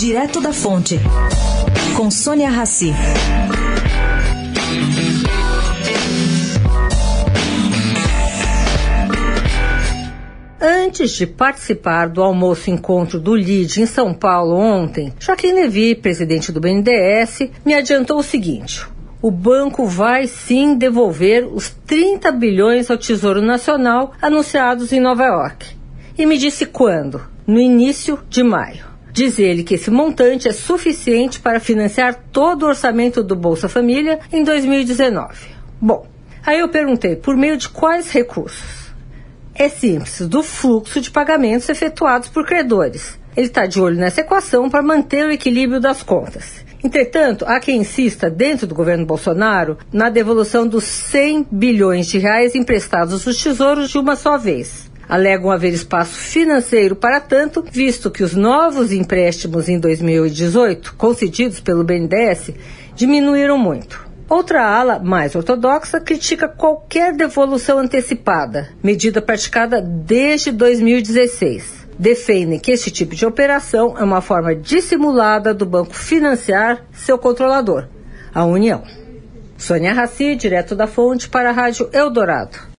Direto da Fonte, com Sônia Rassi. Antes de participar do almoço encontro do LID em São Paulo ontem, Joaquim Levy, presidente do BNDES, me adiantou o seguinte: o banco vai sim devolver os 30 bilhões ao Tesouro Nacional anunciados em Nova York. E me disse quando? No início de maio. Diz ele que esse montante é suficiente para financiar todo o orçamento do Bolsa Família em 2019. Bom, aí eu perguntei por meio de quais recursos? É simples, do fluxo de pagamentos efetuados por credores. Ele está de olho nessa equação para manter o equilíbrio das contas. Entretanto, há quem insista, dentro do governo Bolsonaro, na devolução dos 100 bilhões de reais emprestados dos tesouros de uma só vez. Alegam haver espaço financeiro para tanto, visto que os novos empréstimos em 2018, concedidos pelo BNDES, diminuíram muito. Outra ala, mais ortodoxa, critica qualquer devolução antecipada, medida praticada desde 2016. Defendem que esse tipo de operação é uma forma dissimulada do banco financiar seu controlador, a União. Sônia Raci, direto da fonte para a Rádio Eldorado.